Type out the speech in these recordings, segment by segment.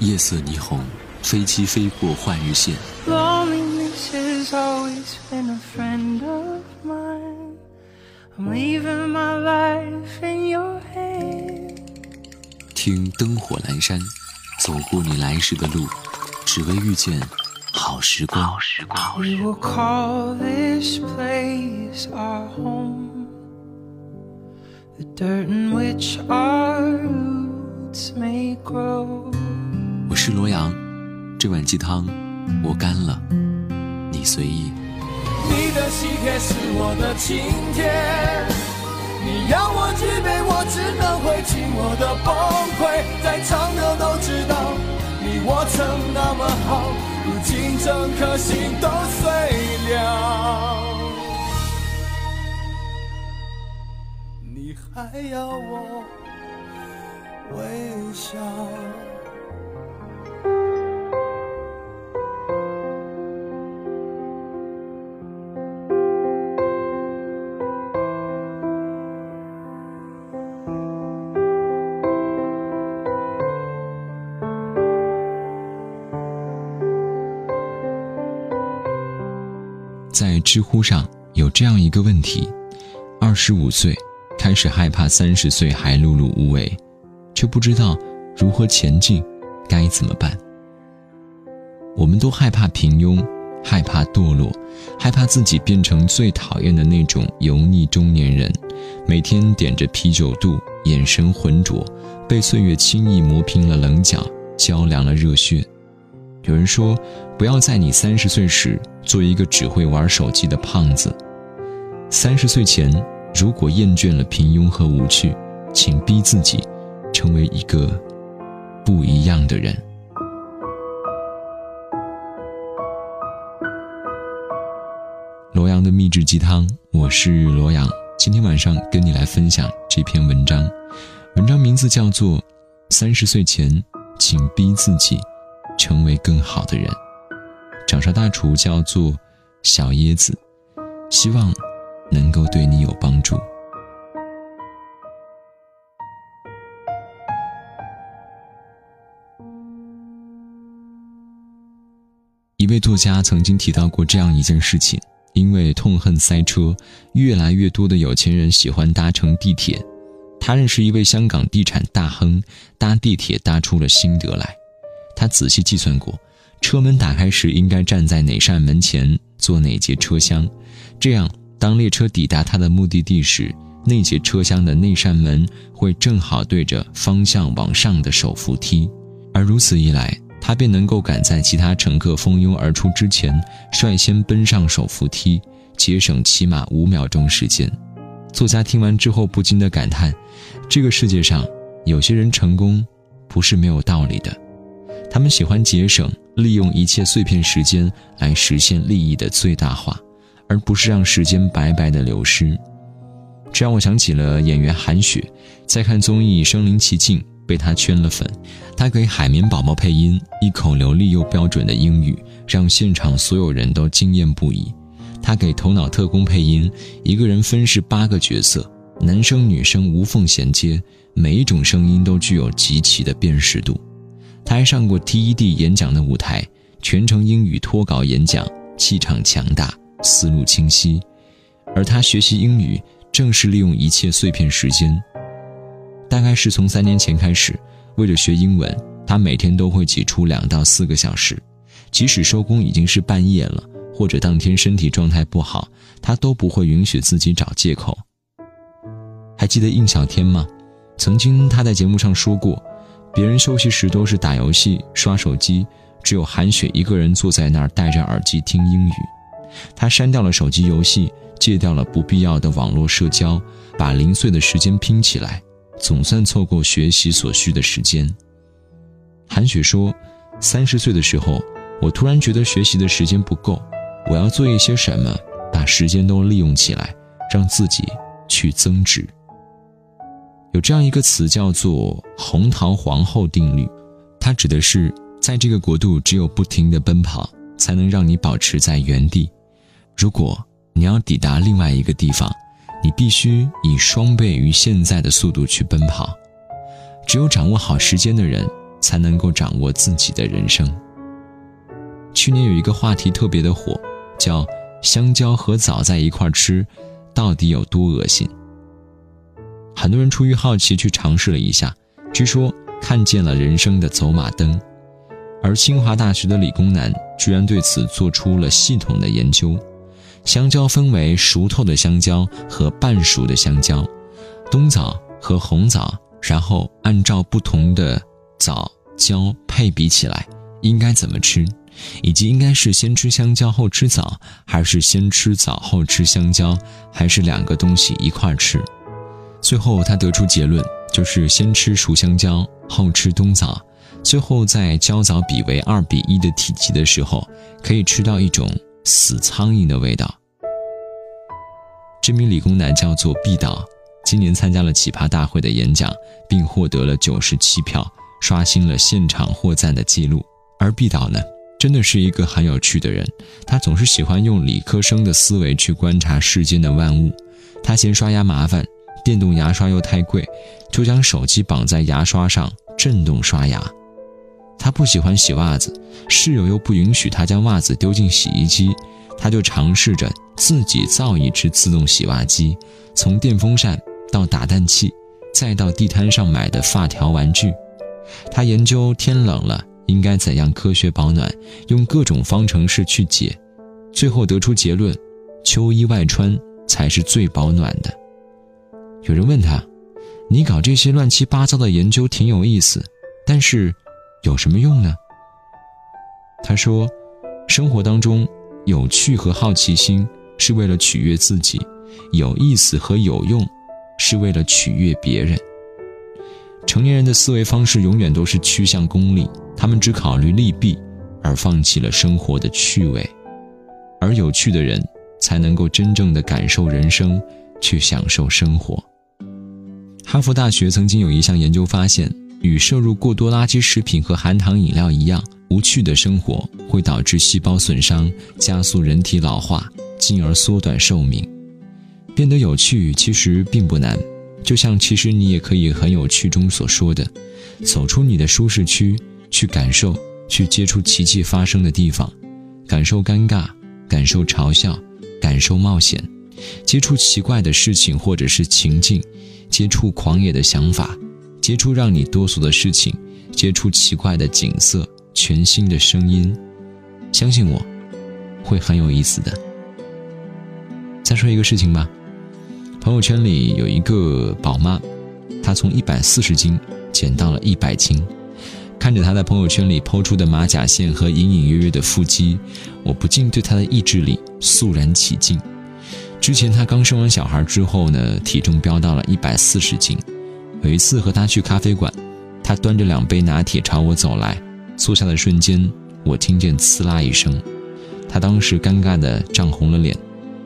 夜色霓虹，飞机飞过换日线。听灯火阑珊，走过你来时的路，只为遇见好时光。我是罗阳，这碗鸡汤我干了，你随意。你的喜帖是我的晴天，你要我举杯，我只能会尽我的崩溃。在场的都知道，你我曾那么好，如今整颗心都碎了。你还要我微笑？在知乎上有这样一个问题：二十五岁开始害怕三十岁还碌碌无为，却不知道如何前进，该怎么办？我们都害怕平庸，害怕堕落，害怕自己变成最讨厌的那种油腻中年人，每天点着啤酒肚，眼神浑浊，被岁月轻易磨平了棱角，浇凉了热血。有人说，不要在你三十岁时做一个只会玩手机的胖子。三十岁前，如果厌倦了平庸和无趣，请逼自己成为一个不一样的人。罗阳的秘制鸡汤，我是罗阳，今天晚上跟你来分享这篇文章。文章名字叫做《三十岁前，请逼自己》。成为更好的人。掌勺大厨叫做小椰子，希望能够对你有帮助。一位作家曾经提到过这样一件事情：因为痛恨塞车，越来越多的有钱人喜欢搭乘地铁。他认识一位香港地产大亨，搭地铁搭出了心得来。他仔细计算过，车门打开时应该站在哪扇门前，坐哪节车厢，这样当列车抵达他的目的地时，那节车厢的那扇门会正好对着方向往上的手扶梯，而如此一来，他便能够赶在其他乘客蜂拥而出之前，率先奔上手扶梯，节省起码五秒钟时间。作家听完之后不禁的感叹：这个世界上，有些人成功，不是没有道理的。他们喜欢节省，利用一切碎片时间来实现利益的最大化，而不是让时间白白的流失。这让我想起了演员韩雪，在看综艺《身临其境》被他圈了粉。他给海绵宝宝配音，一口流利又标准的英语，让现场所有人都惊艳不已。他给《头脑特工》配音，一个人分饰八个角色，男生女生无缝衔接，每一种声音都具有极其的辨识度。他还上过 TED 演讲的舞台，全程英语脱稿演讲，气场强大，思路清晰。而他学习英语，正是利用一切碎片时间。大概是从三年前开始，为了学英文，他每天都会挤出两到四个小时，即使收工已经是半夜了，或者当天身体状态不好，他都不会允许自己找借口。还记得应小天吗？曾经他在节目上说过。别人休息时都是打游戏、刷手机，只有韩雪一个人坐在那儿戴着耳机听英语。她删掉了手机游戏，戒掉了不必要的网络社交，把零碎的时间拼起来，总算凑够学习所需的时间。韩雪说：“三十岁的时候，我突然觉得学习的时间不够，我要做一些什么，把时间都利用起来，让自己去增值。”有这样一个词叫做“红桃皇后定律”，它指的是在这个国度，只有不停的奔跑，才能让你保持在原地。如果你要抵达另外一个地方，你必须以双倍于现在的速度去奔跑。只有掌握好时间的人，才能够掌握自己的人生。去年有一个话题特别的火，叫“香蕉和枣在一块吃，到底有多恶心？”很多人出于好奇去尝试了一下，据说看见了人生的走马灯。而清华大学的理工男居然对此做出了系统的研究。香蕉分为熟透的香蕉和半熟的香蕉，冬枣和红枣，然后按照不同的枣胶配比起来，应该怎么吃，以及应该是先吃香蕉后吃枣，还是先吃枣后吃香蕉，还是两个东西一块吃。最后他得出结论，就是先吃熟香蕉后吃冬枣。最后，在焦枣比为二比一的体积的时候，可以吃到一种死苍蝇的味道。这名理工男叫做毕导，今年参加了奇葩大会的演讲，并获得了九十七票，刷新了现场获赞的记录。而毕导呢，真的是一个很有趣的人，他总是喜欢用理科生的思维去观察世间的万物。他嫌刷牙麻烦，电动牙刷又太贵，就将手机绑在牙刷上，震动刷牙。他不喜欢洗袜子，室友又不允许他将袜子丢进洗衣机，他就尝试着自己造一只自动洗袜机，从电风扇到打蛋器，再到地摊上买的发条玩具。他研究天冷了应该怎样科学保暖，用各种方程式去解，最后得出结论：秋衣外穿才是最保暖的。有人问他：“你搞这些乱七八糟的研究挺有意思，但是……”有什么用呢？他说：“生活当中，有趣和好奇心是为了取悦自己，有意思和有用是为了取悦别人。成年人的思维方式永远都是趋向功利，他们只考虑利弊，而放弃了生活的趣味。而有趣的人，才能够真正的感受人生，去享受生活。”哈佛大学曾经有一项研究发现。与摄入过多垃圾食品和含糖饮料一样，无趣的生活会导致细胞损伤，加速人体老化，进而缩短寿命。变得有趣其实并不难，就像其实你也可以很有趣中所说的，走出你的舒适区，去感受，去接触奇迹发生的地方，感受尴尬，感受嘲笑，感受冒险，接触奇怪的事情或者是情境，接触狂野的想法。接触让你哆嗦的事情，接触奇怪的景色、全新的声音，相信我，会很有意思的。再说一个事情吧，朋友圈里有一个宝妈，她从一百四十斤减到了一百斤，看着她在朋友圈里抛出的马甲线和隐隐约约的腹肌，我不禁对她的意志力肃然起敬。之前她刚生完小孩之后呢，体重飙到了一百四十斤。有一次和他去咖啡馆，他端着两杯拿铁朝我走来，坐下的瞬间，我听见“呲啦”一声，他当时尴尬的涨红了脸，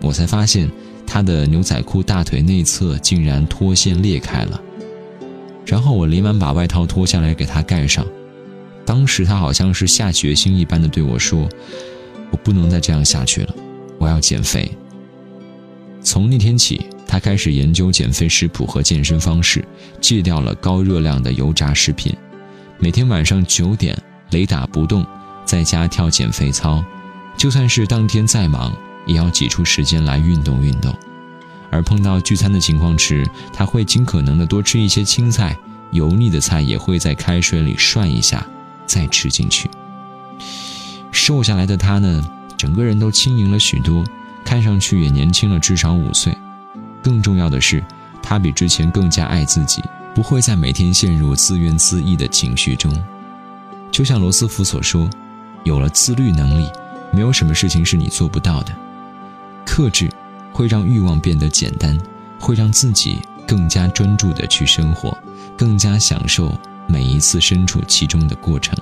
我才发现他的牛仔裤大腿内侧竟然脱线裂开了，然后我连忙把外套脱下来给他盖上，当时他好像是下决心一般的对我说：“我不能再这样下去了，我要减肥。”从那天起。他开始研究减肥食谱和健身方式，戒掉了高热量的油炸食品，每天晚上九点雷打不动，在家跳减肥操，就算是当天再忙，也要挤出时间来运动运动。而碰到聚餐的情况时，他会尽可能的多吃一些青菜，油腻的菜也会在开水里涮一下再吃进去。瘦下来的他呢，整个人都轻盈了许多，看上去也年轻了至少五岁。更重要的是，他比之前更加爱自己，不会再每天陷入自怨自艾的情绪中。就像罗斯福所说：“有了自律能力，没有什么事情是你做不到的。克制会让欲望变得简单，会让自己更加专注地去生活，更加享受每一次身处其中的过程。”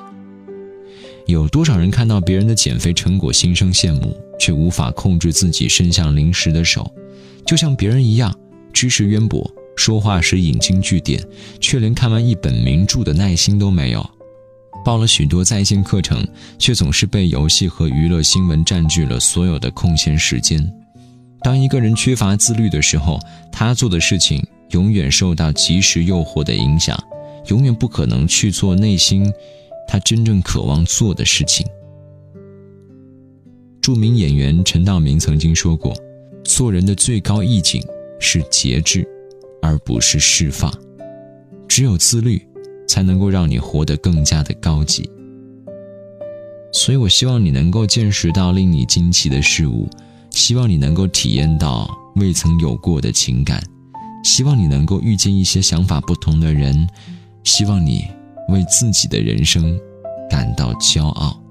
有多少人看到别人的减肥成果心生羡慕，却无法控制自己伸向零食的手？就像别人一样，知识渊博，说话时引经据典，却连看完一本名著的耐心都没有；报了许多在线课程，却总是被游戏和娱乐新闻占据了所有的空闲时间。当一个人缺乏自律的时候，他做的事情永远受到及时诱惑的影响，永远不可能去做内心他真正渴望做的事情。著名演员陈道明曾经说过：“做人的最高意境是节制，而不是释放。只有自律，才能够让你活得更加的高级。”所以，我希望你能够见识到令你惊奇的事物，希望你能够体验到未曾有过的情感，希望你能够遇见一些想法不同的人，希望你为自己的人生感到骄傲。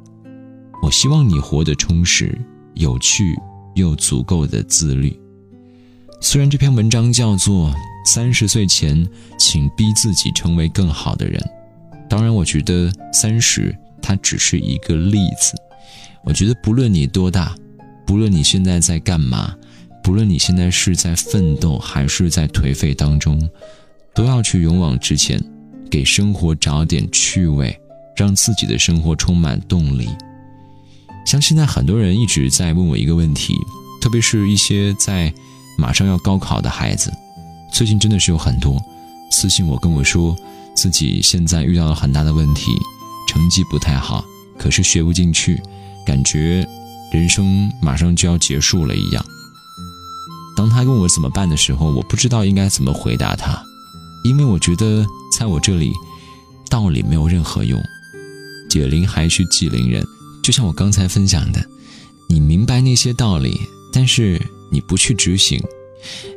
我希望你活得充实、有趣又足够的自律。虽然这篇文章叫做《三十岁前，请逼自己成为更好的人》，当然，我觉得三十。它只是一个例子，我觉得不论你多大，不论你现在在干嘛，不论你现在是在奋斗还是在颓废当中，都要去勇往直前，给生活找点趣味，让自己的生活充满动力。像现在很多人一直在问我一个问题，特别是一些在马上要高考的孩子，最近真的是有很多私信我跟我说，自己现在遇到了很大的问题。成绩不太好，可是学不进去，感觉人生马上就要结束了一样。当他问我怎么办的时候，我不知道应该怎么回答他，因为我觉得在我这里，道理没有任何用。解铃还须系铃人，就像我刚才分享的，你明白那些道理，但是你不去执行，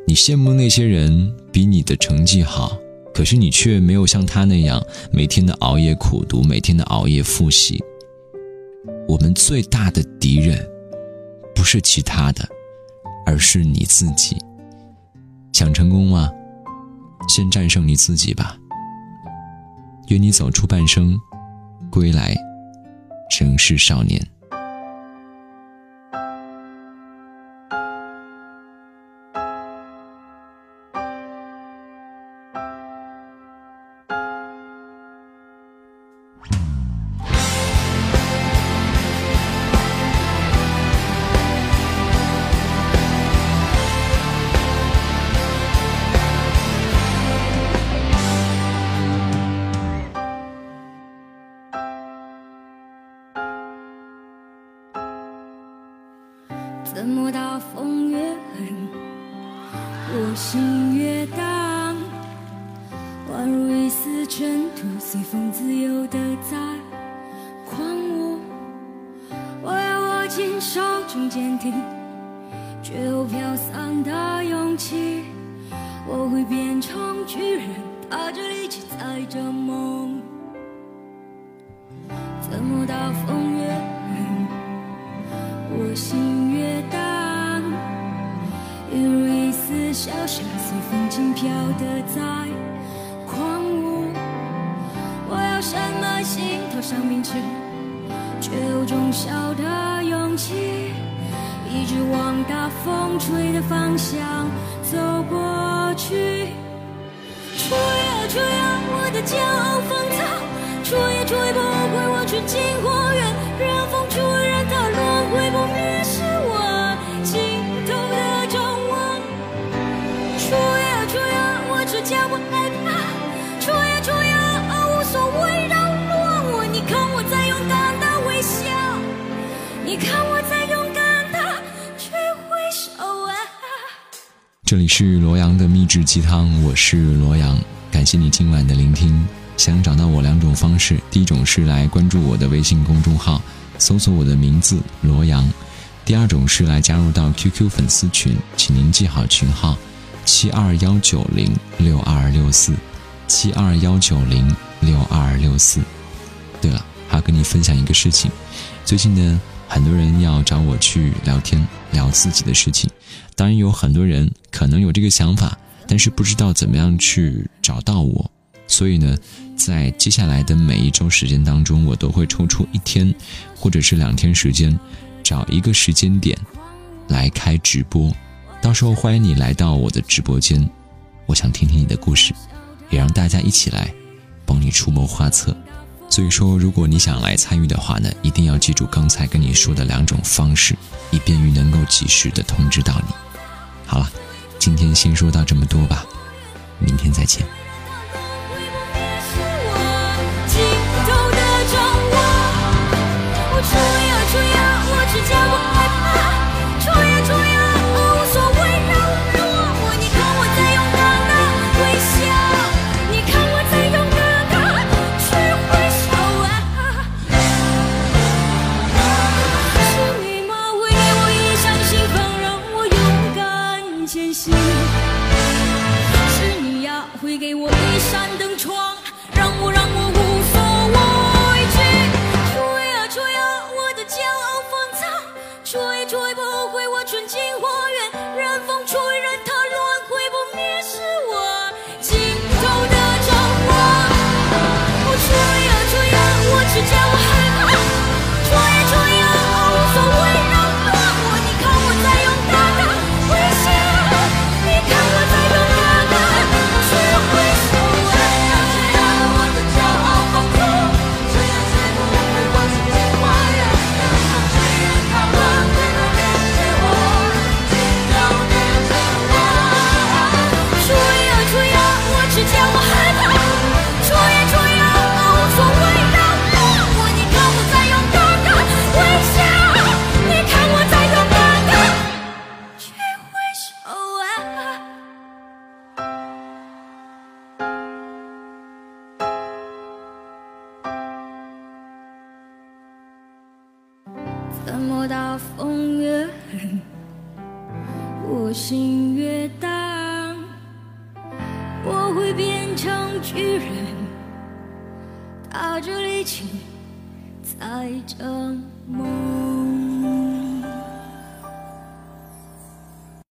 你羡慕那些人比你的成绩好。可是你却没有像他那样每天的熬夜苦读，每天的熬夜复习。我们最大的敌人，不是其他的，而是你自己。想成功吗？先战胜你自己吧。愿你走出半生，归来仍是少年。我心越荡？宛如一丝尘土，随风自由的在狂舞。我要握紧手中坚定却又飘散的勇气。我会变成巨人，踏着力气载着梦。怎么大风越狠，我心。小小随风轻飘的在狂舞，我要什么心头上明澈却又忠孝的勇气，一直往大风吹的方向走过去。吹啊吹啊，我的骄傲放纵，吹也吹不回我纯净花园，让风吹，让它轮回不灭。这里是罗阳的秘制鸡汤，我是罗阳，感谢你今晚的聆听。想找到我两种方式，第一种是来关注我的微信公众号，搜索我的名字罗阳；第二种是来加入到 QQ 粉丝群，请您记好群号：七二幺九零六二六四，七二幺九零六二六四。对了，还要跟你分享一个事情，最近呢。很多人要找我去聊天，聊自己的事情。当然，有很多人可能有这个想法，但是不知道怎么样去找到我。所以呢，在接下来的每一周时间当中，我都会抽出一天或者是两天时间，找一个时间点来开直播。到时候欢迎你来到我的直播间，我想听听你的故事，也让大家一起来帮你出谋划策。所以说，如果你想来参与的话呢，一定要记住刚才跟你说的两种方式，以便于能够及时的通知到你。好了，今天先说到这么多吧，明天再见。